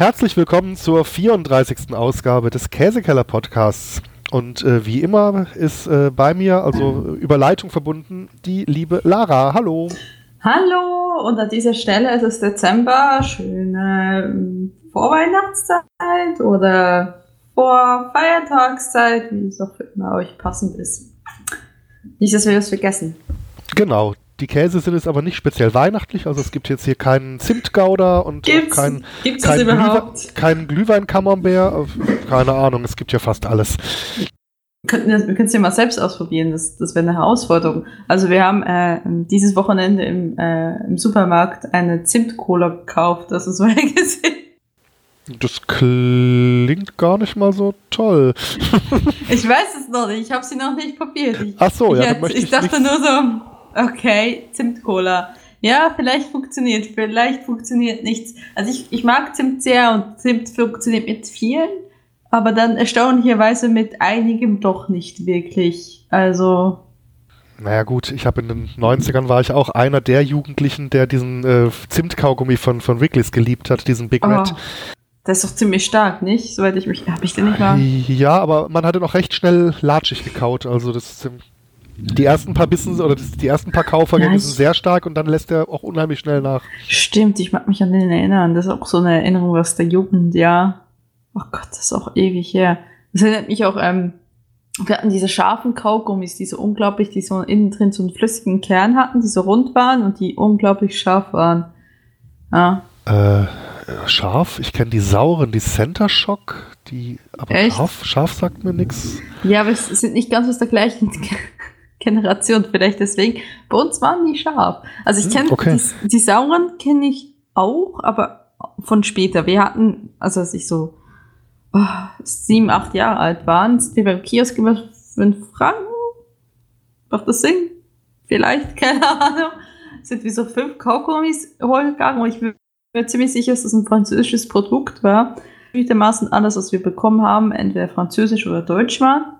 Herzlich willkommen zur 34. Ausgabe des Käsekeller Podcasts. Und äh, wie immer ist äh, bei mir, also über Leitung verbunden, die liebe Lara. Hallo. Hallo, und an dieser Stelle ist es Dezember. Schöne ähm, Vorweihnachtszeit oder vor Feiertagszeit, wie es auch für immer euch passend ist. Nicht, dass wir das vergessen. Genau, die Käse sind jetzt aber nicht speziell weihnachtlich, also es gibt jetzt hier keinen Zimtgouda und Gibt's, keinen gibt's kein? Glühwein, kein Glühwein-Camembert. Keine Ahnung, es gibt ja fast alles. Wir können es ja mal selbst ausprobieren, das, das wäre eine Herausforderung. Also wir haben äh, dieses Wochenende im, äh, im Supermarkt eine Zimt-Cola gekauft, das ist mal gesehen. Das klingt gar nicht mal so toll. Ich weiß es noch nicht, ich habe sie noch nicht probiert. Ich, Ach so, ja, ich, ich ich dachte nichts- nur so, okay, Zimt-Cola. Ja, vielleicht funktioniert, vielleicht funktioniert nichts. Also ich, ich mag Zimt sehr und Zimt funktioniert mit vielen, aber dann erstaunlicherweise mit einigem doch nicht wirklich. Also, Naja gut, ich habe in den 90ern war ich auch einer der Jugendlichen, der diesen äh, Zimtkaugummi von, von Wrigley's geliebt hat, diesen Big Red. oh, das ist doch ziemlich stark, nicht? Soweit ich mich, habe ich den nicht mal. Ja, aber man hatte noch recht schnell latschig gekaut. Also das ähm, die ersten paar Bissen oder die ersten paar ich- sind sehr stark und dann lässt er auch unheimlich schnell nach. Stimmt, ich mag mich an den erinnern. Das ist auch so eine Erinnerung aus der Jugend, ja. Oh Gott, das ist auch ewig her. Das erinnert mich auch, ähm, wir hatten diese scharfen Kaugummis, die so unglaublich, die so innen drin so einen flüssigen Kern hatten, die so rund waren und die unglaublich scharf waren. Ja. Äh, scharf, ich kenne die sauren, die Center Shock, die aber Echt? scharf, scharf sagt mir nichts. Ja, aber es sind nicht ganz aus der gleichen Generation, vielleicht deswegen. Bei uns waren die scharf. Also ich Hm, kenne okay. die, die sauren kenne ich auch, aber von später. Wir hatten, also als ich so oh, sieben, acht Jahre alt war, sind wir beim Kiosk immer fünf Franken. Macht das Sinn? Vielleicht, keine Ahnung. Sind wir so fünf Kaugummis holen gegangen und ich bin mir ziemlich sicher, dass das ein französisches Produkt war. Dermaßen alles, was wir bekommen haben, entweder französisch oder deutsch war.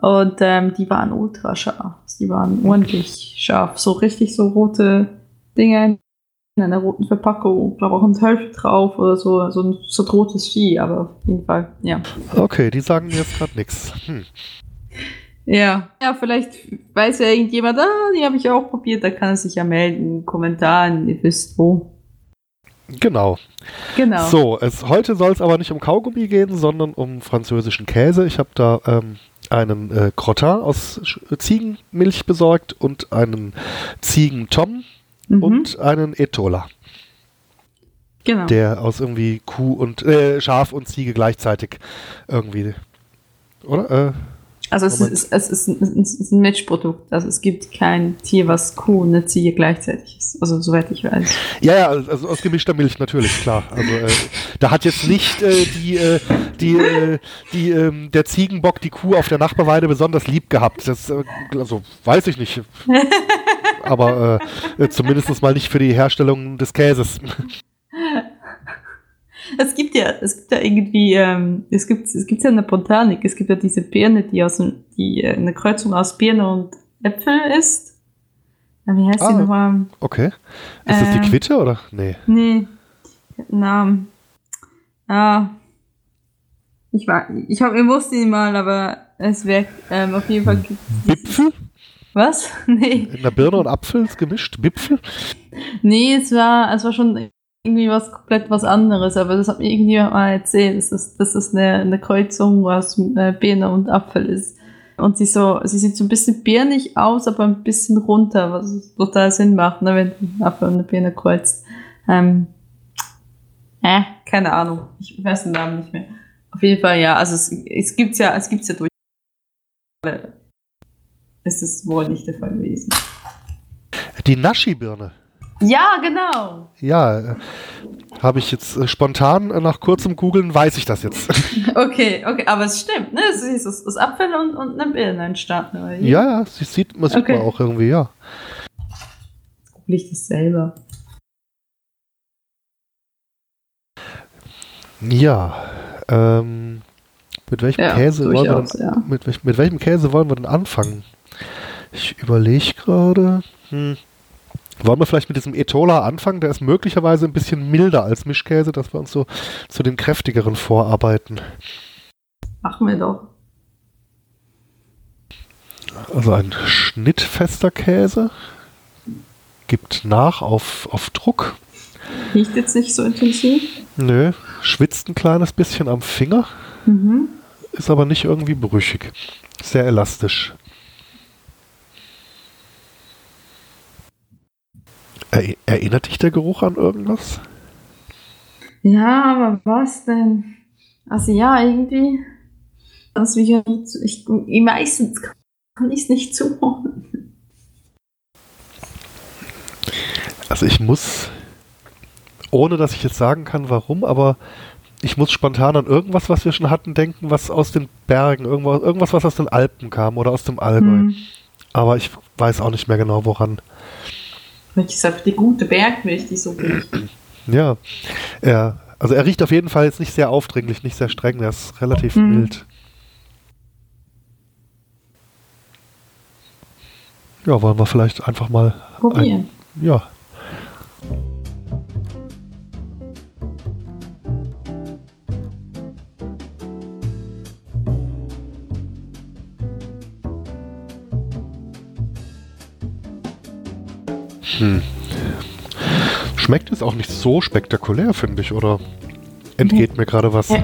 Und ähm, die waren ultra scharf. Die waren ordentlich scharf. So richtig so rote Dinge in einer roten Verpackung. Ich glaube auch ein Teufel drauf oder so, so ein, so rotes Vieh, aber auf jeden Fall, ja. Okay, die sagen mir jetzt gerade nichts. Hm. Ja. Ja, vielleicht weiß ja irgendjemand, ah, die habe ich auch probiert, da kann er sich ja melden, Kommentaren, ihr wisst wo. Genau. Genau. So, es, heute soll es aber nicht um Kaugummi gehen, sondern um französischen Käse. Ich habe da ähm, einen äh, Crottin aus Ziegenmilch besorgt und einen Ziegentom Mhm, und einen Etola, genau. der aus irgendwie Kuh und äh, Schaf und Ziege gleichzeitig irgendwie, oder? Äh, Also es ist, es, ist ein, es ist ein Mischprodukt. Also es gibt kein Tier, was Kuh und eine Ziege gleichzeitig ist. Also soweit ich weiß. ja, ja, also aus gemischter Milch natürlich, klar. Also äh, da hat jetzt nicht äh, die, äh, die, äh, die, ähm, der Ziegenbock die Kuh auf der Nachbarweide besonders lieb gehabt. Das, äh, also weiß ich nicht. Aber äh, äh, zumindest mal nicht für die Herstellung des Käses. Es gibt ja, es gibt ja irgendwie, ähm, es gibt, es gibt ja eine Botanik. Es gibt ja diese Birne, die aus die äh, eine Kreuzung aus Birne und Äpfel ist. Ja, wie heißt Ah. die nochmal? Okay. Ist das die Ähm. Quitte oder? Nee. Nee, Namen. Ah. Ich war, ich hab, ich wusste ihn mal, aber es wäre, ähm, auf jeden Fall gibt Bipfel? Was? Nee. In der Birne und Apfel ist gemischt? Bipfel? Nee, es war, es war schon irgendwie was komplett was anderes, aber das hat mir irgendwie mal erzählt, dass das, dass das eine, eine Kreuzung aus äh, Birne und Apfel ist. Und sie so, sie sieht so ein bisschen birnig aus, aber ein bisschen runter, was total Sinn macht, ne, wenn du einen Apfel und eine Birne kreuzt. Ähm, äh, keine Ahnung. Ich weiß den Namen nicht mehr. Auf jeden Fall, ja, also es, es gibt's ja, es gibt's ja durch. Es ist wohl nicht der Fall gewesen. Die Naschi-Birne. Ja, genau. Ja, habe ich jetzt äh, spontan äh, nach kurzem Googeln, weiß ich das jetzt. Okay, okay, aber es stimmt, ne? Es ist aus, aus Apfel und, und eine Birne entstanden. oder ja, ja, sie sieht, man sieht Okay. man auch irgendwie, ja. Google ich das selber. Ja, ähm, mit welchem Ja, Käse wollen wir denn, ja. mit, mit welchem Käse wollen wir denn anfangen? Ich überlege gerade. Hm. Wollen wir vielleicht mit diesem Etola anfangen? Der ist möglicherweise ein bisschen milder als Mischkäse, dass wir uns so zu den kräftigeren vorarbeiten. Machen wir doch. Also ein schnittfester Käse gibt nach auf, auf Druck. Riecht jetzt nicht so intensiv. Nö, schwitzt ein kleines bisschen am Finger, Mhm. ist aber nicht irgendwie brüchig. Sehr elastisch. Er, erinnert dich der Geruch an irgendwas? Ja, aber was denn? Also ja, irgendwie. Das wie ich, ich meistens kann ich es nicht zuordnen. Also ich muss, ohne dass ich jetzt sagen kann, warum, aber ich muss spontan an irgendwas, was wir schon hatten, denken, was aus den Bergen, irgendwas, irgendwas was aus den Alpen kam oder aus dem Allgäu. Hm. Aber ich weiß auch nicht mehr genau, woran. Ist einfach die gute Bergmilch, die so gut. Ja, er, also er riecht auf jeden Fall jetzt nicht sehr aufdringlich, nicht sehr streng, er ist relativ Mhm. mild. Ja, wollen wir vielleicht einfach mal, Probieren. ja. Hm. Schmeckt es auch nicht so spektakulär, finde ich, oder entgeht mir gerade was? Ja.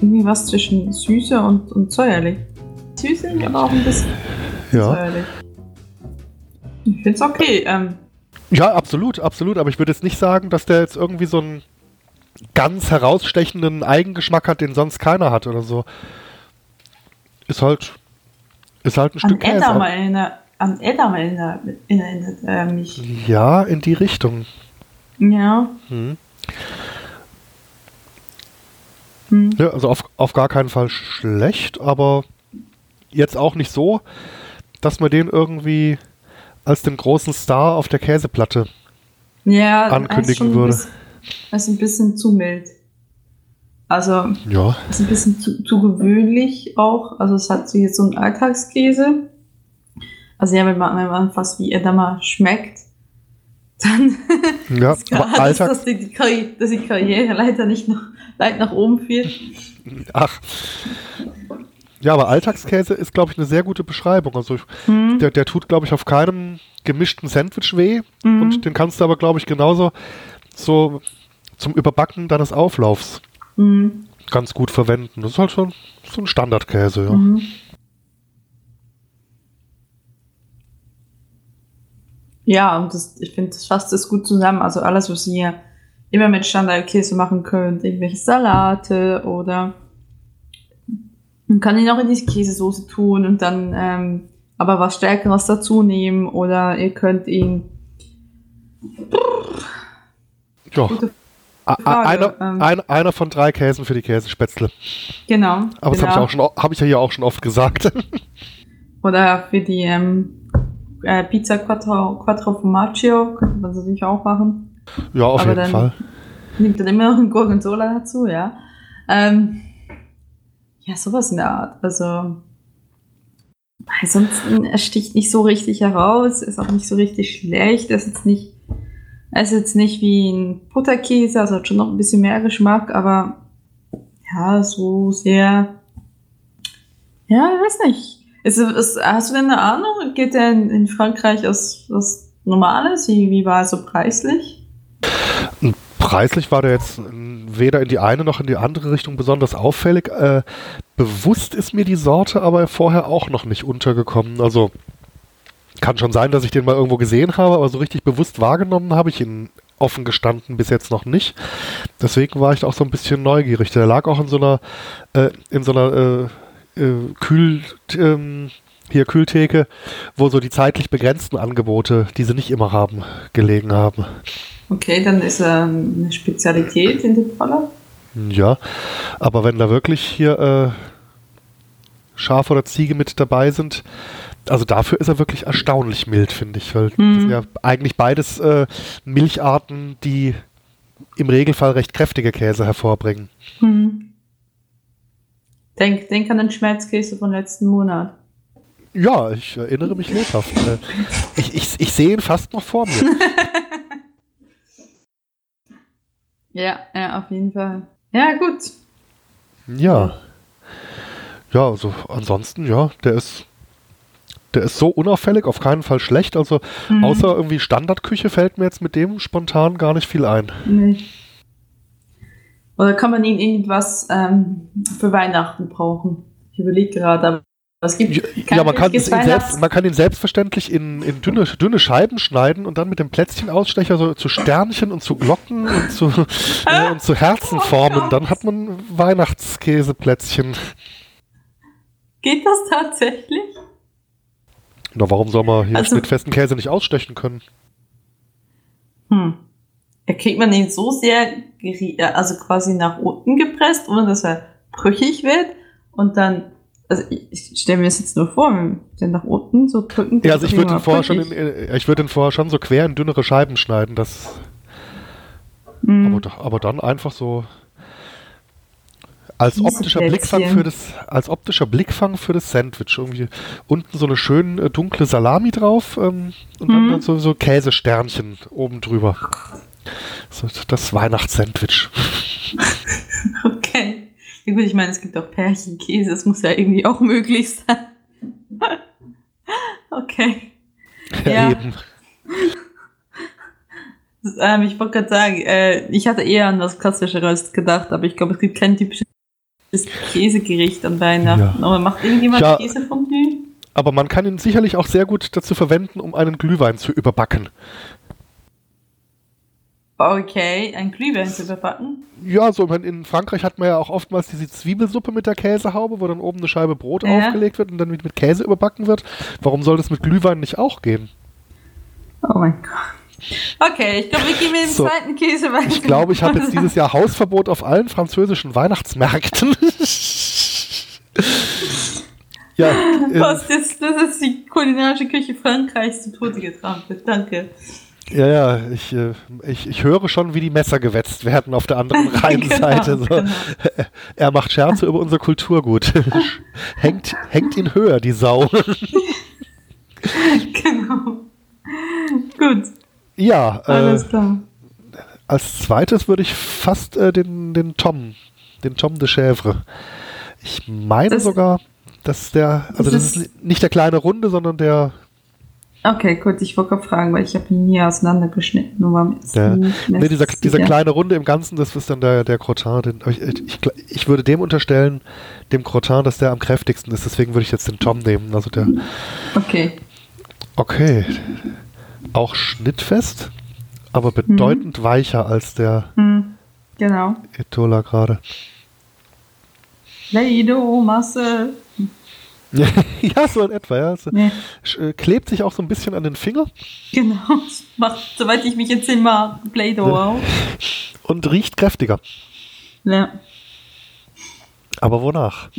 Irgendwie was zwischen Süße und, und säuerlich. Süßlich, aber auch ein bisschen Ja. säuerlich. Ich finde es okay. Ähm, Ja, absolut, absolut. Aber ich würde jetzt nicht sagen, dass der jetzt irgendwie so einen ganz herausstechenden Eigengeschmack hat, den sonst keiner hat oder so. Ist halt, ist halt ein an Stück Käse. Edam erinnert, an Edam erinnert, erinnert äh, mich. Ja, in die Richtung. Ja. Hm. Hm. Ja, also auf, auf gar keinen Fall schlecht, aber jetzt auch nicht so, dass man den irgendwie als den großen Star auf der Käseplatte. Ja, Ankündigen er würde. bisschen- Er ist ein bisschen zu mild. Also, Ja, ist ein bisschen zu, zu gewöhnlich auch. Also, es hat so jetzt so einen Alltagskäse. Also, ja, wenn man, wenn man fast wie Edamer schmeckt, dann ja, ist klar, aber dass, Alltag, dass, die, die dass die Karriere leider nicht noch weit nach oben führt. ach. Ja, aber Alltagskäse ist, glaube ich, eine sehr gute Beschreibung. Also ich, Hm. der, der tut, glaube ich, auf keinem gemischten Sandwich weh. Mhm. Und den kannst du aber, glaube ich, genauso so zum Überbacken deines Auflaufs Mhm. ganz gut verwenden. Das ist halt schon so ein Standardkäse, ja. Ja, und das, ich finde, das fasst das gut zusammen. Also alles, was ihr immer mit Standardkäse machen könnt, irgendwelche Salate oder man kann ihn auch in die Käsesoße tun und dann ähm, aber was Stärkeres dazu nehmen oder ihr könnt ihn ja. Einer, ähm. ein, einer von drei Käsen für die Käsespätzle. genau. Aber das genau. habe ich, auch schon, habe ich ja hier auch schon oft gesagt. Oder für die ähm, äh, Pizza Quattro, Quattro Formaggio könnte man natürlich auch machen. ja, auf Aber jeden dann- Fall. Nimmt dann immer noch ein Gorgonzola dazu, ja. Ähm, ja, sowas in der Art. Also, ansonsten, er sticht nicht so richtig heraus, ist auch nicht so richtig schlecht, ist jetzt nicht, ist jetzt nicht wie ein Butterkäse, also hat schon noch ein bisschen mehr Geschmack, aber ja, so sehr, ja, ich weiß nicht. Ist, ist, hast du denn eine Ahnung? Geht der in, in Frankreich aus was Normales? Wie, wie war er so preislich? Preislich war der jetzt weder in die eine noch in die andere Richtung besonders auffällig. Äh, bewusst ist mir die Sorte aber vorher auch noch nicht untergekommen. Also kann schon sein, dass ich den mal irgendwo gesehen habe, aber so richtig bewusst wahrgenommen habe ich ihn offen gestanden bis jetzt noch nicht. Deswegen war ich auch so ein bisschen neugierig. Der lag auch in so einer äh, in so einer äh, äh, Kühl ähm, hier Kühltheke, wo so die zeitlich begrenzten Angebote, die sie nicht immer haben, gelegen haben. Okay, dann ist er eine Spezialität in dem Falle. Ja, aber wenn da wirklich hier äh, Schaf oder Ziege mit dabei sind, also dafür ist er wirklich erstaunlich mild, finde ich, weil Mhm. das sind ja eigentlich beides äh, Milcharten, die im Regelfall recht kräftige Käse hervorbringen. Hm. Denk, denk an den Schmelzkäse von letzten Monat. Ja, ich erinnere mich lebhaft. Ich, ich, ich sehe ihn fast noch vor mir. ja, ja, auf jeden Fall. Ja, gut. Ja. Ja, also ansonsten, ja, der ist der ist so unauffällig, auf keinen Fall schlecht. Also mhm. außer irgendwie Standardküche fällt mir jetzt mit dem spontan gar nicht viel ein. Nee. Oder kann man ihn irgendwas ähm, für Weihnachten brauchen? Ich überlege gerade, aber es gibt ja, man kann, selbst, man kann, ihn selbstverständlich in, in dünne, dünne, Scheiben schneiden und dann mit dem Plätzchenausstecher so zu Sternchen und zu Glocken und zu, äh, und zu Herzen oh formen. Oh dann hat man Weihnachtskäseplätzchen. Geht das tatsächlich? Na, warum soll man hier also, mit festen Käse nicht ausstechen können? Hm. Ja, kriegt man ihn so sehr, also quasi nach unten gepresst, ohne dass er brüchig wird und dann also ich, ich stelle mir das jetzt nur vor, wenn den nach unten so drücken. Ja, also ich würde den vorher schon, in, äh, ich würde den vorher schon so quer in dünnere Scheiben schneiden, das. Mm. Aber, aber dann einfach so als optischer Blickfang für das, als optischer Blickfang für das Sandwich. Irgendwie unten so eine schön äh, dunkle Salami drauf ähm, und mm. dann, dann so, so Käsesternchen oben drüber. Das Weihnachtssandwich. okay. Ja gut, ich meine, es gibt auch Pärchenkäse, das muss ja irgendwie auch möglich sein. okay. Ja, ja. eben. Ähm, ich wollte gerade sagen, äh, ich hatte eher an was Klassischeres gedacht, aber ich glaube, es gibt kein typisches Käsegericht an Weihnachten. Ja. Aber macht irgendjemand ja, Käsefondue? Aber man kann ihn sicherlich auch sehr gut dazu verwenden, um einen Glühwein zu überbacken. Okay, ein Glühwein zu überbacken? Ja, so in Frankreich hat man ja auch oftmals diese Zwiebelsuppe mit der Käsehaube, wo dann oben eine Scheibe Brot ja. aufgelegt wird und dann mit, mit Käse überbacken wird. Warum soll das mit Glühwein nicht auch gehen? Oh mein Gott. Okay, ich glaube, wir gehen mit dem so, zweiten Käse weiter. Ich glaube, ich habe jetzt dieses Jahr Hausverbot auf allen französischen Weihnachtsmärkten. ja, äh, Was, das, das ist die kulinarische Küche Frankreichs zu Tode getrampelt. Danke. Ja, ja, ich, äh, ich, ich höre schon, wie die Messer gewetzt werden auf der anderen Rheinseite. genau, so. genau. Er macht Scherze über unser Kulturgut. hängt, hängt ihn höher, die Sau. genau. Gut. Ja, äh, Alles klar. als zweites würde ich fast äh, den, den Tom, den Tom de Chèvre. Ich meine das, sogar, dass der, also das, das ist nicht der kleine Runde, sondern der Okay, gut, ich wollte fragen, weil ich habe ihn nie auseinandergeschnitten. Nur ja. nee, dieser, dieser kleine Runde im Ganzen, das ist dann der, der Crottin. Den, ich, ich, ich, würde dem unterstellen, dem Crottin, dass der am kräftigsten ist. Deswegen würde ich jetzt den Tom nehmen. Also der. Okay. Okay. Auch schnittfest, aber bedeutend mhm. weicher als der mhm. genau. Etola gerade. Leido, Masse. ja, so in etwa, ja. Also, nee. Äh, klebt sich auch so ein bisschen an den Finger. Genau, macht, soweit ich mich jetzt immer Play-Doh ja. auf. Und riecht kräftiger. Ja. Aber wonach?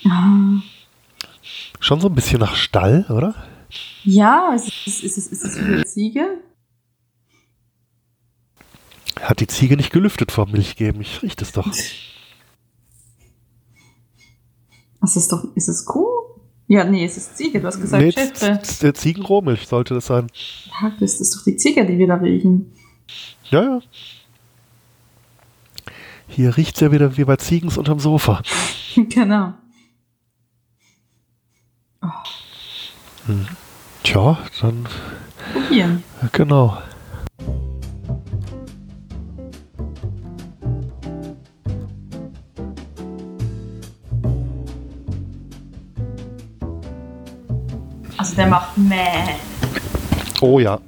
Ja. Schon so ein bisschen nach Stall, oder? Ja, ist es, ist es, ist es für eine Ziege? Hat die Ziege nicht gelüftet vor Milch geben? Ich rieche das doch. Was ist doch, ist es Kuh? Ja, nee, es ist Ziege, du hast gesagt nee, Schäfe. Der Ziegenrohmilch sollte das sein. Ja, das ist doch die Ziege, die wir da riechen. Ja, ja. Hier riecht es ja wieder wie bei Ziegens unterm Sofa. genau. Oh. Hm. Tja, dann. Probieren. Genau. Also der macht meh. Oh ja.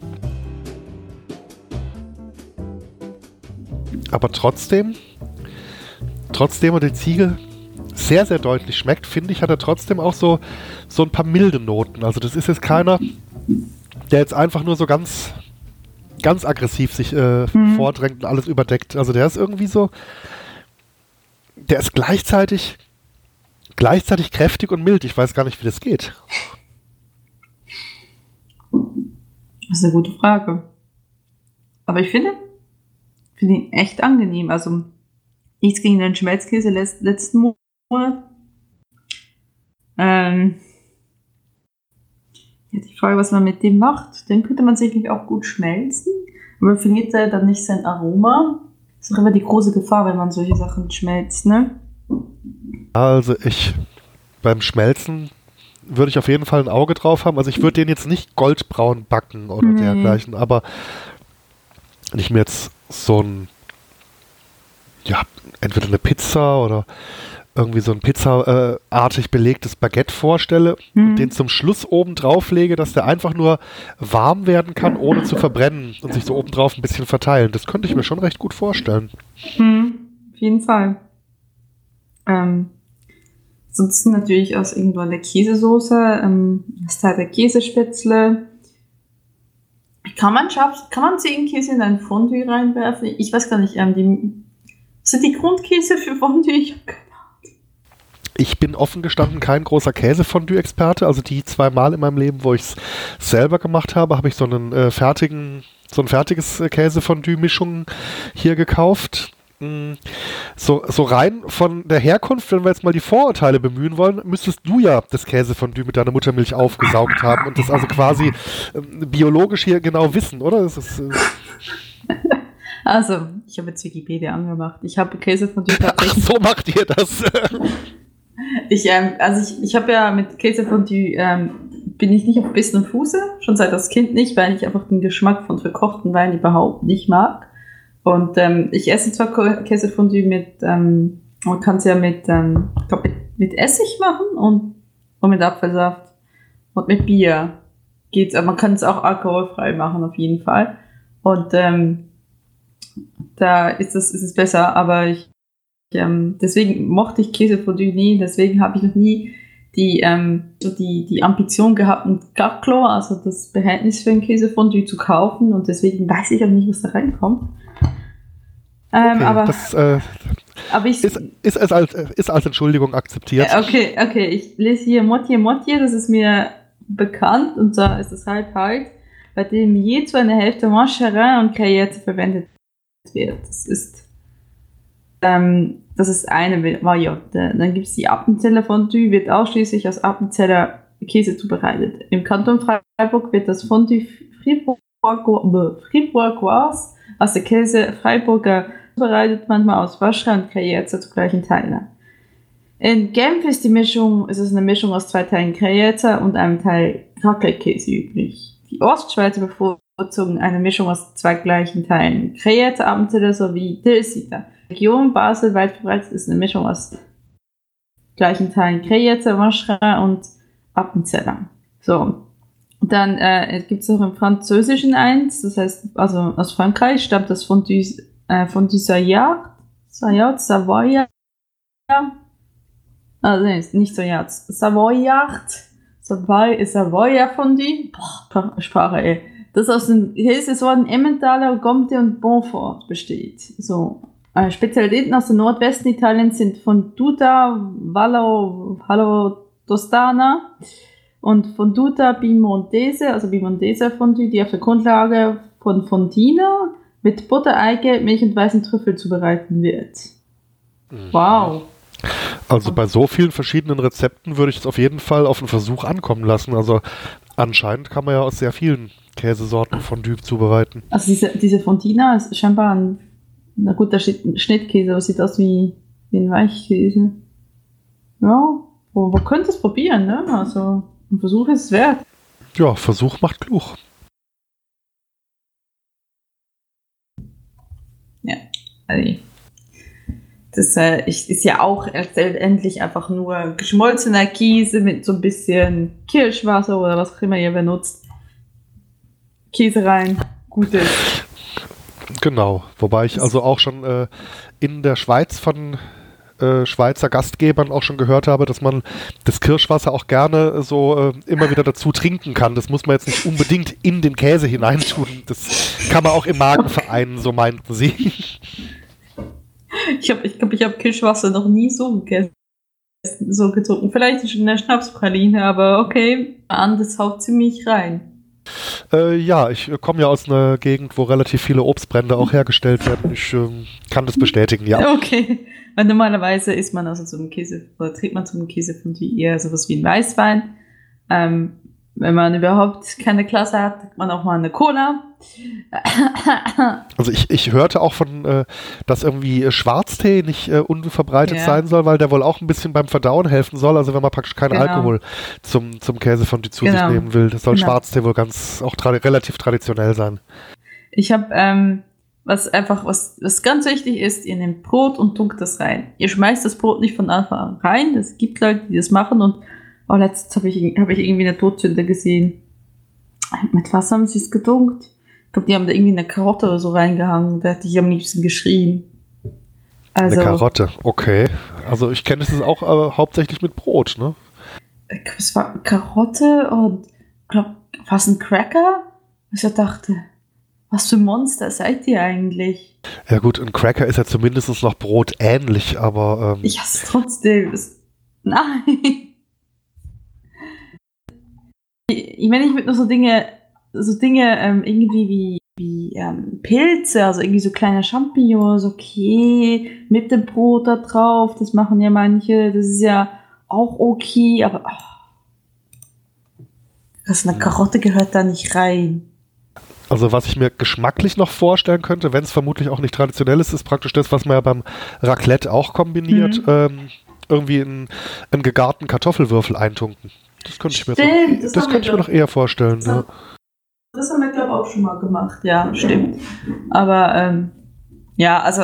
Aber trotzdem, trotzdem er die Ziege sehr, sehr deutlich schmeckt, finde ich, hat er trotzdem auch so, so ein paar milde Noten. Also das ist jetzt keiner, der jetzt einfach nur so ganz, ganz aggressiv sich äh, mhm. vordrängt und alles überdeckt. Also der ist irgendwie so, der ist gleichzeitig, gleichzeitig kräftig und mild. Ich weiß gar nicht, wie das geht. Das ist eine gute Frage. Aber ich finde, finde ihn echt angenehm. Also nichts gegen den Schmelzkäse letzten Monat. Ähm, Ja, die Frage, was man mit dem macht, den könnte man sicherlich auch gut schmelzen, aber verliert er dann nicht sein Aroma? Das ist auch immer die große Gefahr, wenn man solche Sachen schmelzt, ne? Also ich beim Schmelzen würde ich auf jeden Fall ein Auge drauf haben. Also ich würde den jetzt nicht goldbraun backen oder Nee. dergleichen, aber wenn ich mir jetzt so ein, ja, entweder eine Pizza oder irgendwie so ein pizzaartig belegtes Baguette vorstelle Mhm. und den zum Schluss oben drauf lege, dass der einfach nur warm werden kann, ohne zu verbrennen und sich so oben drauf ein bisschen verteilen. Das könnte ich mir schon recht gut vorstellen. Hm, auf jeden Fall. Ähm, sonst natürlich aus irgendwann der Käsesoße, ähm, Teil der Käsespätzle. Kann man scharf, kann man Ziegenkäse in ein Fondue reinwerfen? Ich weiß gar nicht, ähm, die, sind die Grundkäse für Fondue? Ich hab keine Ich bin offen gestanden kein großer Käsefondue-Experte. Also die zwei Mal in meinem Leben, wo ich es selber gemacht habe, habe ich so einen äh, fertigen, so ein fertiges äh, Käsefondue-Mischung hier gekauft. So, so rein von der Herkunft, wenn wir jetzt mal die Vorurteile bemühen wollen, müsstest du ja das Käsefondue mit deiner Muttermilch aufgesaugt haben und das also quasi ähm, biologisch hier genau wissen, oder? Das ist, äh, Also, ich habe jetzt Wikipedia angemacht. Ich habe Käsefondue ach, tatsächlich so macht ihr das. Ich, ähm, also ich, ich habe ja mit Käsefondue, ähm, bin ich nicht auf Bissen und Fuße, schon seit als Kind nicht, weil ich einfach den Geschmack von verkochten Wein überhaupt nicht mag. Und ähm, ich esse zwar Käsefondue mit, ähm, man kann es ja mit, ähm, ich glaub, mit, Essig machen und, und mit Apfelsaft und mit Bier geht's, aber man kann es auch alkoholfrei machen auf jeden Fall. Und ähm, da ist es, ist es besser, aber ich ähm, deswegen mochte ich Käsefondue nie, deswegen habe ich noch nie die, ähm, so die, die Ambition gehabt, ein Gaclo, also das Behältnis für ein Käsefondue zu kaufen und deswegen weiß ich auch nicht, was da reinkommt. Ähm, Okay, aber, das äh, aber ich. ist, ist, es als, ist als Entschuldigung akzeptiert. Äh, Okay, okay, ich lese hier Motje Motje, das ist mir bekannt und zwar ist es halb halt, bei dem je zu einer Hälfte Mancherin und Caillette verwendet wird. Das ist, ähm, das ist eine Variante. Dann gibt es die Appenzeller Fondue, wird ausschließlich aus Appenzeller Käse zubereitet. Im Kanton Freiburg wird das Fondue Fribourgois Fribourgois aus der Käse Freiburger zubereitet, manchmal aus Vacherin und Caillette zu gleichen Teilen. In Genf ist die Mischung, ist es eine Mischung aus zwei Teilen Gruyère und einem Teil Raclette-Käse üblich. Die Ostschweizer bevorzugen eine Mischung aus zwei gleichen Teilen Gruyère, Abendzeller sowie Tilsiter. Region Basel weit verbreitet ist eine Mischung aus gleichen Teilen Gruyère, Vacherin und Appenzeller. So. Dann äh, gibt es noch im Französischen eins, das heißt, also aus Frankreich stammt das Fondue, äh, Fondue Savoyard, Savoyard, Savoyard, also nee, nicht Savoyard, Savoyard, Savoy, Savoyard Fondue, Boah, Sprache, ey. Das aus den Käsesorten Emmentaler, Gomte und Bonfort besteht. So. Äh, Spezialitäten aus dem Nordwesten Italiens sind Fonduta, Vallo, Vallo Tostana und Fonduta Piemontese, also Piemontese Fondue, die auf der Grundlage von Fondina mit Butter, Eike, Milch und weißen Trüffel zubereiten wird. Wow. Also bei so vielen verschiedenen Rezepten würde ich es auf jeden Fall auf einen Versuch ankommen lassen. Also anscheinend kann man ja aus sehr vielen Käsesorten Fondue zubereiten. Also diese, diese Fondina ist scheinbar ein, na gut, ein Schnittkäse, aber sieht aus wie, wie ein Weichkäse. Ja, wo, wo könnte es probieren, ne? Also ein Versuch ist es wert. Ja, Versuch macht klug. Also, das äh, ich, ist ja auch letztendlich einfach nur geschmolzener Käse mit so ein bisschen Kirschwasser oder was auch immer ihr benutzt. Käse rein, gutes. Genau. Wobei ich also auch schon äh, in der Schweiz von äh, Schweizer Gastgebern auch schon gehört habe, dass man das Kirschwasser auch gerne so äh, immer wieder dazu trinken kann. Das muss man jetzt nicht unbedingt in den Käse hineintun. Das kann man auch im Magen vereinen, so meinten sie. Ich glaube, ich, glaub, ich habe Kirschwasser noch nie so gegessen, so getrunken. Vielleicht in der Schnapspraline, aber okay. An, das haut ziemlich rein. Äh, ja, ich äh, komme ja aus einer Gegend, wo relativ viele Obstbrände auch hergestellt werden. Ich ähm, kann das bestätigen, ja. Okay. Weil normalerweise isst man also zum Käse, oder trinkt man zum Käse von die eher sowas wie ein Weißwein. Ähm, wenn man überhaupt keine Klasse hat, kriegt man auch mal eine Cola. Also ich, ich hörte auch von, äh, dass irgendwie Schwarztee nicht äh, unverbreitet Ja. sein soll, weil der wohl auch ein bisschen beim Verdauen helfen soll. Also wenn man praktisch keinen Genau. Alkohol zum, zum Käsefondue zu sich Genau. nehmen will, das soll Genau. Schwarztee wohl ganz auch tra relativ traditionell sein. Ich habe, ähm, was einfach, was, was ganz wichtig ist, ihr nehmt Brot und tunkt das rein. Ihr schmeißt das Brot nicht von Anfang an rein. Es gibt Leute, die das machen und oh, letztens habe ich, hab ich irgendwie eine Todsünde gesehen. Mit was haben sie es getunkt? Ich glaube, die haben da irgendwie eine Karotte oder so reingehangen. Da hätte ich am liebsten geschrien. Also, Eine Karotte, okay. Also ich kenne es auch äh, hauptsächlich mit Brot, ne? ich glaub, es war Karotte und glaube, was ein Cracker? Ich dachte, was für Monster seid ihr eigentlich? Ja gut, ein Cracker ist ja zumindest noch Brot ähnlich, aber ähm, Ich hasse es trotzdem. Es, nein. Ich, meine, ich würde nur so Dinge, so Dinge ähm, irgendwie wie, wie ähm, Pilze, also irgendwie so kleine Champignons, okay, mit dem Brot da drauf, das machen ja manche, das ist ja auch okay, aber oh, das eine Karotte gehört da nicht rein. Also was ich mir geschmacklich noch vorstellen könnte, wenn es vermutlich auch nicht traditionell ist, ist praktisch das, was man ja beim Raclette auch kombiniert, Mhm. ähm, irgendwie einen, einen gegarten Kartoffelwürfel eintunken. Das könnte ich mir, Stimmt, so, das das könnte ich mir noch eher vorstellen. Das Ja. haben- Das haben wir, glaube ich, auch schon mal gemacht. Ja, stimmt. Aber ähm, ja, also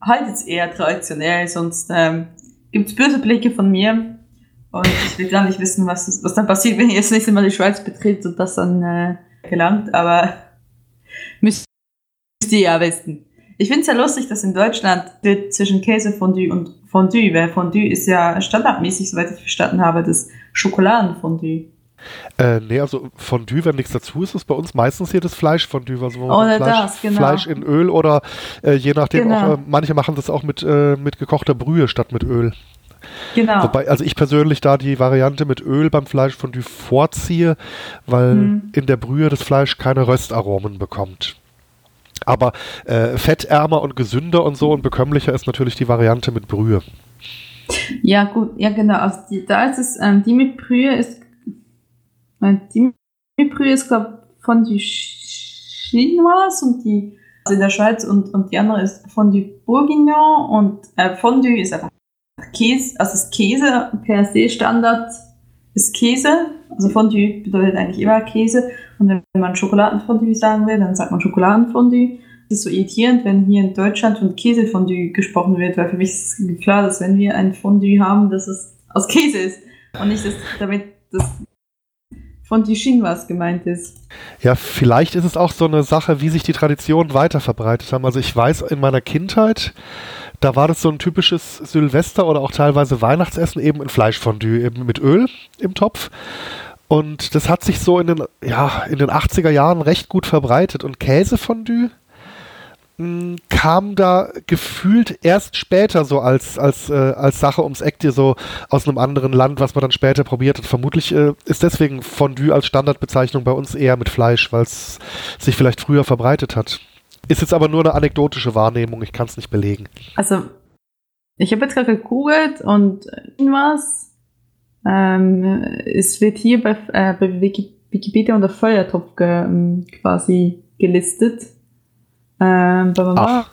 halt jetzt eher traditionell, sonst ähm, gibt es böse Blicke von mir. Und ich will gar nicht wissen, was, was dann passiert, wenn ich das nächste Mal die Schweiz betritt und das dann äh, gelangt. Aber müsst, müsst ihr ja wissen. Ich finde es ja lustig, dass in Deutschland wird zwischen Käsefondue und Fondue, weil Fondue ist ja standardmäßig, soweit ich verstanden habe, das Schokoladenfondue. Äh, nee, also Fondue, wenn nichts dazu ist, ist bei uns meistens hier das Fleischfondue, also wo man Fleisch, das, genau. Fleisch in Öl oder äh, je nachdem Genau. auch, äh, manche machen das auch mit, äh, mit gekochter Brühe statt mit Öl. Genau. Wobei, also ich persönlich da die Variante mit Öl beim Fleischfondue vorziehe, weil Mhm. in der Brühe das Fleisch keine Röstaromen bekommt. Aber äh, fettärmer und gesünder und so und bekömmlicher ist natürlich die Variante mit Brühe. Ja, gut, ja, genau. Also die, da ist es, ähm, die mit Brühe ist, äh, die mit Brühe ist, glaube von die Chinoise und die, also in der Schweiz und, und die andere ist von die Bourguignon und äh, Fondue ist einfach Käse, also ist Käse per se Standard ist Käse, also Fondue bedeutet eigentlich immer Käse und wenn man Schokoladenfondue sagen will, dann sagt man Schokoladenfondue. Das ist so irritierend, wenn hier in Deutschland von Käsefondue gesprochen wird, weil für mich ist klar, dass wenn wir ein Fondue haben, dass es aus Käse ist und nicht, dass damit das Fondue Chinoise gemeint ist. Ja, vielleicht ist es auch so eine Sache, wie sich die Traditionen weiter verbreitet haben. Also ich weiß, in meiner Kindheit, da war das so ein typisches Silvester oder auch teilweise Weihnachtsessen, eben ein Fleischfondue, eben mit Öl im Topf. Und das hat sich so in den, ja, in den 80er Jahren recht gut verbreitet. Und Käsefondue mh, kam da gefühlt erst später so als, als, äh, als Sache ums Eck, dir so aus einem anderen Land, was man dann später probiert hat. Vermutlich äh, ist deswegen Fondue als Standardbezeichnung bei uns eher mit Fleisch, weil es sich vielleicht früher verbreitet hat. Ist jetzt aber nur eine anekdotische Wahrnehmung, ich kann es nicht belegen. Also, ich habe jetzt gerade gegoogelt und was ähm, es wird hier bei, äh, bei Wiki- Wikipedia unter Feuertopf ge, ähm, quasi gelistet. Ähm, bla.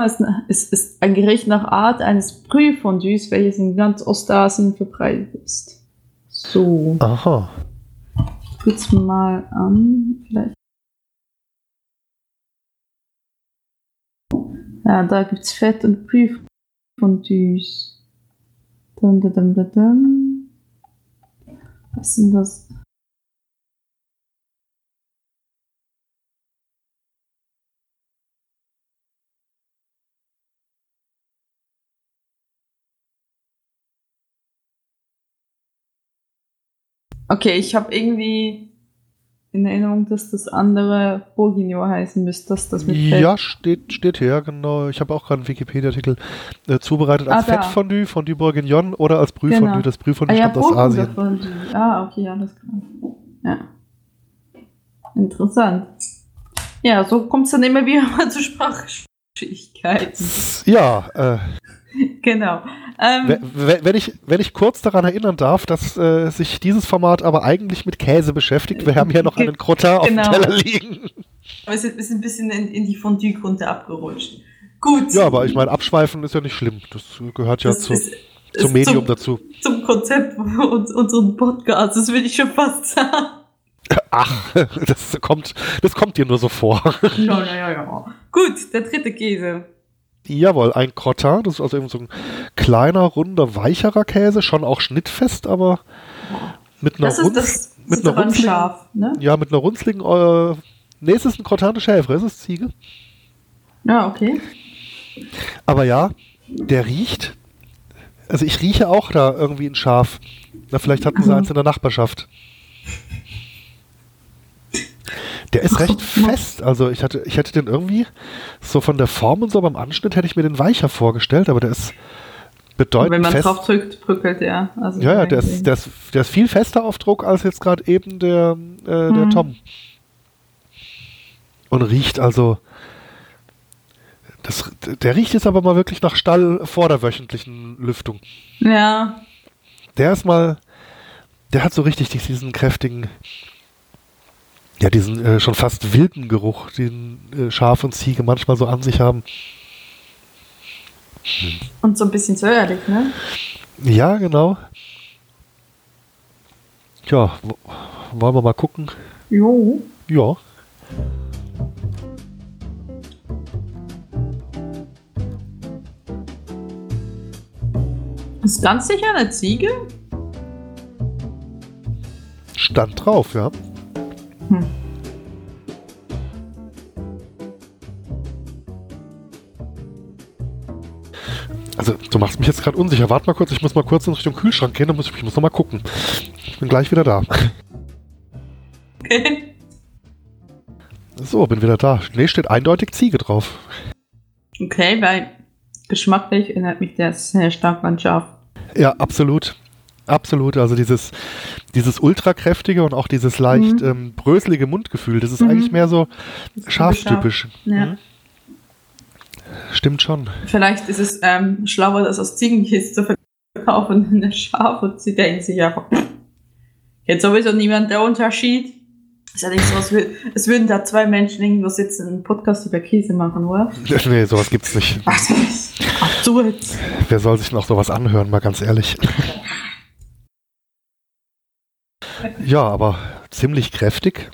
Es ist, ist ein Gericht nach Art eines Brühfondues, welches in ganz Ostasien verbreitet ist. So, Aha. ich guck's mal an. Vielleicht. Ja, da gibt's Fett- und Brühfondues. Dum, dum, dum, dum, dum. Was sind das? Okay, ich habe irgendwie in Erinnerung, dass das andere Bourguignon heißen müsste, dass das mit Fett. Ja, steht, steht hier, genau. Ich habe auch gerade einen Wikipedia-Artikel äh, zubereitet als Ah. Fettfondue, Fondue Bourguignon oder als Brühfondue. Genau. Das Brühfondue Ah ja, stammt aus Asien. Burgunderfondue. Ah, okay, alles klar. Ja. Interessant. Ja, so kommt es dann immer wieder mal zu Sprachschwierigkeiten. Ja, äh, genau. Ähm, Wenn ich, wenn ich kurz daran erinnern darf, dass äh, sich dieses Format aber eigentlich mit Käse beschäftigt, wir haben hier noch einen Crottin auf Genau. dem Teller liegen. aber es ist ein bisschen in, in die Fondue-Grunte abgerutscht. Gut. Ja, aber ich meine, abschweifen ist ja nicht schlimm. Das gehört ja Das zu, ist- zum Medium zum, dazu. zum Konzept uns, unseren Podcasts, das würde ich schon fast sagen. Ach, das kommt, das kommt dir nur so vor. Ja, ja, ja, ja. Gut, der dritte Käse. Jawohl, ein Crottin, das ist also eben so ein kleiner, runder, weicherer Käse, schon auch schnittfest, aber mit einer, Das runz, das, mit einer runzligen, Schaf, ne? ja, mit einer runzligen, äh, nee, es ist ein de Chèvre, es ist Ziege. Ja, okay. Aber ja, der riecht, also ich rieche auch da irgendwie ein Schaf. Na, vielleicht hatten sie Mhm. eins in der Nachbarschaft. Der ist recht fest. Also ich hatte, ich hätte den irgendwie so von der Form und so beim Anschnitt hätte ich mir den weicher vorgestellt, aber der ist Und bedeutend wenn man fest. drauf drückt, bröckelt der. Also ja, ja, der ist, der, ist, der ist viel fester auf Druck als jetzt gerade eben der, äh, der Mhm. Tom. Und riecht also. Das, der riecht jetzt aber mal wirklich nach Stall vor der wöchentlichen Lüftung. Ja, Der ist mal. Der hat so richtig diesen kräftigen. Ja, diesen äh, schon fast wilden Geruch, den äh, Schaf und Ziege manchmal so an sich haben. und so ein bisschen säuerlich, ne? Ja, genau. Ja, w- wollen wir mal gucken. Jo. Ja. Ist ganz sicher eine Ziege? Stand drauf, ja. Hm. Also, du machst mich jetzt gerade unsicher. Warte mal kurz, ich muss mal kurz in Richtung Kühlschrank gehen, dann muss ich, ich muss noch mal gucken. Ich bin gleich wieder da. Okay. So, bin wieder da. Nee, steht eindeutig Ziege drauf. Okay, weil geschmacklich erinnert mich der sehr stark an Schaf. Ja, absolut. Absolut. Also dieses, dieses ultrakräftige und auch dieses leicht Mhm. ähm, bröselige Mundgefühl, das ist Mhm. eigentlich mehr so Das schafstypisch. Ja. Mhm. Stimmt schon. Vielleicht ist es ähm, schlauer, das aus Ziegenkäse zu verkaufen, in der Schaf und sie denken sich einfach, jetzt sowieso niemand der Unterschied. Ist ja nicht so, als, wür- als würden da zwei Menschen irgendwo sitzen und einen Podcast über Käse machen, oder? Nee, sowas gibt's nicht. Ach, das ist absurd. Wer soll sich noch sowas anhören, mal ganz ehrlich. Ja, aber ziemlich kräftig.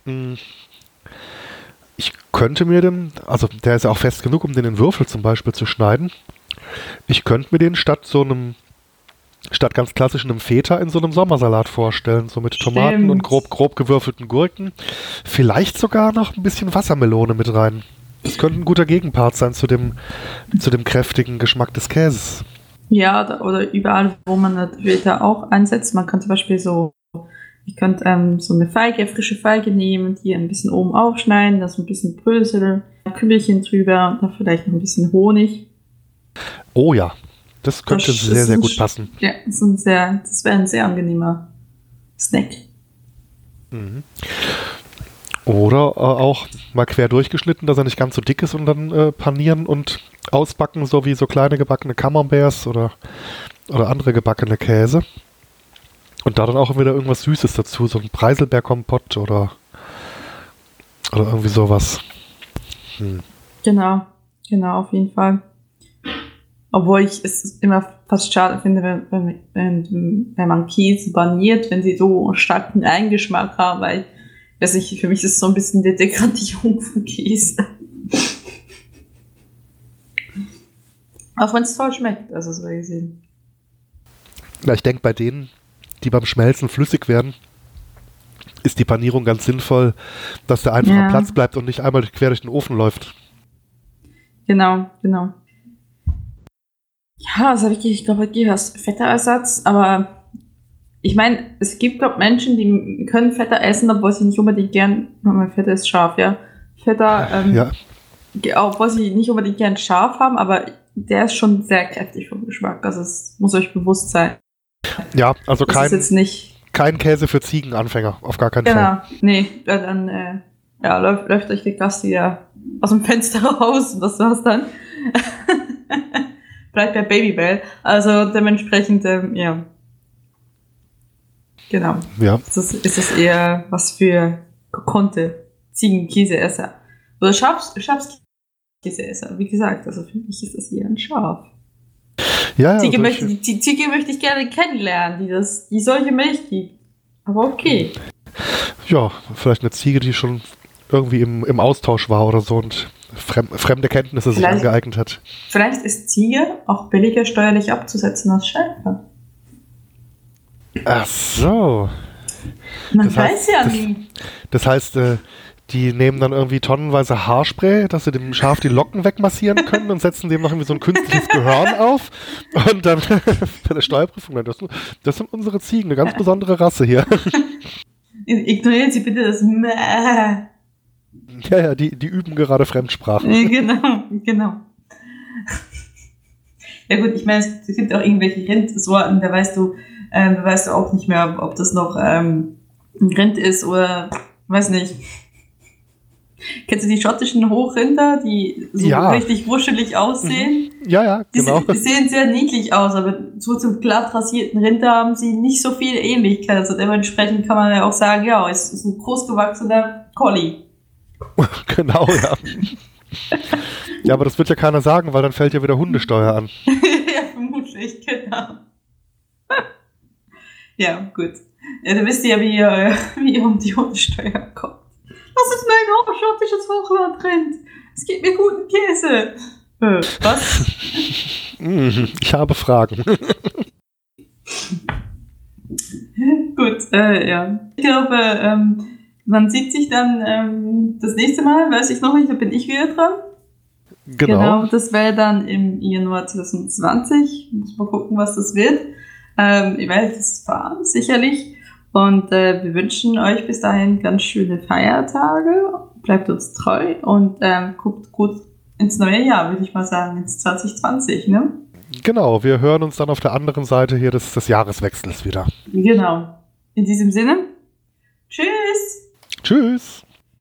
Ich könnte mir den, also der ist ja auch fest genug, um den in Würfel zum Beispiel zu schneiden. Ich könnte mir den statt so einem, statt ganz klassisch einem Feta in so einem Sommersalat vorstellen, so mit Tomaten Stimmt. und grob, grob gewürfelten Gurken. Vielleicht sogar noch ein bisschen Wassermelone mit rein. Das könnte ein guter Gegenpart sein zu dem, zu dem kräftigen Geschmack des Käses. Ja, oder überall, wo man das Filter auch einsetzt. Man kann zum Beispiel so, ich könnte ähm, so eine Feige, frische Feige nehmen, die ein bisschen oben aufschneiden, da so ein bisschen Brösel, ein Kügelchen drüber, da vielleicht noch ein bisschen Honig. Oh ja, das könnte Das sehr, sehr gut passen. Ja, das, sehr, das wäre ein sehr angenehmer Snack. Mhm. Oder äh, auch mal quer durchgeschnitten, dass er nicht ganz so dick ist und dann äh, panieren und ausbacken, so wie so kleine gebackene Camemberts oder, oder andere gebackene Käse. Und da dann auch wieder irgendwas Süßes dazu, so ein Preiselbeerkompott oder, oder irgendwie sowas. Hm. Genau, genau, auf jeden Fall. Obwohl ich es immer fast schade finde, wenn, wenn, wenn, wenn man Käse baniert, wenn sie so starken Eingeschmack haben, weil, weiß ich, für mich ist es so ein bisschen die Degradierung von Käse. Auch wenn es toll schmeckt, also so gesehen. Ja, ich denke, bei denen, die beim Schmelzen flüssig werden, ist die Panierung ganz sinnvoll, dass der einfach Ja. am Platz bleibt und nicht einmal quer durch den Ofen läuft. Genau, genau. Ja, also wirklich, ich glaube, hier hast fetter Ersatz, aber ich meine, es gibt, glaube Menschen, die können fetter essen, obwohl sie nicht unbedingt gern, mein Fetter ist scharf, ja. Fetter, ähm, Ja, obwohl sie nicht unbedingt gern scharf haben, aber der ist schon sehr kräftig vom Geschmack. Also es muss euch bewusst sein. Ja also Das kein, ist jetzt nicht, kein Käse für Ziegenanfänger, auf gar keinen Fall. genau, nee, ja, dann, äh, ja, läuft, läuft euch der Gast wieder aus dem Fenster raus und das war's dann. bleibt bei Babybell. Also dementsprechend, ähm, ja. Genau. Ja. Das ist, ist es eher was für gekonnte Ziegenkäseesser. Oder Schafs, Schafskäseesser. Wie gesagt, also für mich ist das eher ein Schaf. Ja, ja. Ziege möchte, die Ziege möchte ich gerne kennenlernen, die, das, die solche Milch gibt. Aber okay. ja, vielleicht eine Ziege, die schon irgendwie im, im Austausch war oder so und fremd, fremde Kenntnisse sich Vielleicht- angeeignet hat. Vielleicht ist Ziege auch billiger steuerlich abzusetzen als Schäfer. Ach so. Man Das heißt, weiß ja das- nie. Das heißt, äh, die nehmen dann irgendwie tonnenweise Haarspray, dass sie dem Schaf die Locken wegmassieren können und setzen dem noch irgendwie so ein künstliches Gehirn auf. Und dann bei der Steuerprüfung, das, das sind unsere Ziegen, eine ganz besondere Rasse hier. Ignorieren Sie bitte das Mäh. Ja, ja, die, die üben gerade Fremdsprachen. Genau, genau. Ja gut, ich meine, es gibt auch irgendwelche Rindsorten, da weißt du, ähm, da weißt du auch nicht mehr, ob das noch ähm, ein Rind ist oder weiß nicht. Kennst du die schottischen Hochrinder, die so Ja. richtig wuschelig aussehen? Ja, ja, Die, genau. se- die sehen sehr niedlich aus, aber so zum glatt rasierten Rinder haben sie nicht so viel Ähnlichkeit. Also dementsprechend kann man ja auch sagen, ja, es ist ein großgewachsener Collie. Genau, ja. Ja, aber das wird ja keiner sagen, weil dann fällt ja wieder Hundesteuer an. ja, vermutlich, genau. ja, gut. Ja, du wisst ja, wie ihr, wie ihr um die Hundesteuer kommt. Das ist mein schottisches Hochlandrind. Es gibt mir guten Käse. Äh, was? Ich habe Fragen. Gut, äh, ja. Ich glaube, ähm, man sieht sich dann ähm, das nächste Mal, weiß ich noch nicht, da bin ich wieder dran. Genau. das wäre dann im Januar 2020. Muss mal gucken, was das wird. Ähm, ihr werdet es fahren, sicherlich. Und äh, wir wünschen euch bis dahin ganz schöne Feiertage. Bleibt uns treu und ähm, guckt gut ins neue Jahr, würde ich mal sagen, ins 2020, ne? Genau, wir hören uns dann auf der anderen Seite hier des, des Jahreswechsels wieder. Genau. In diesem Sinne, tschüss! Tschüss.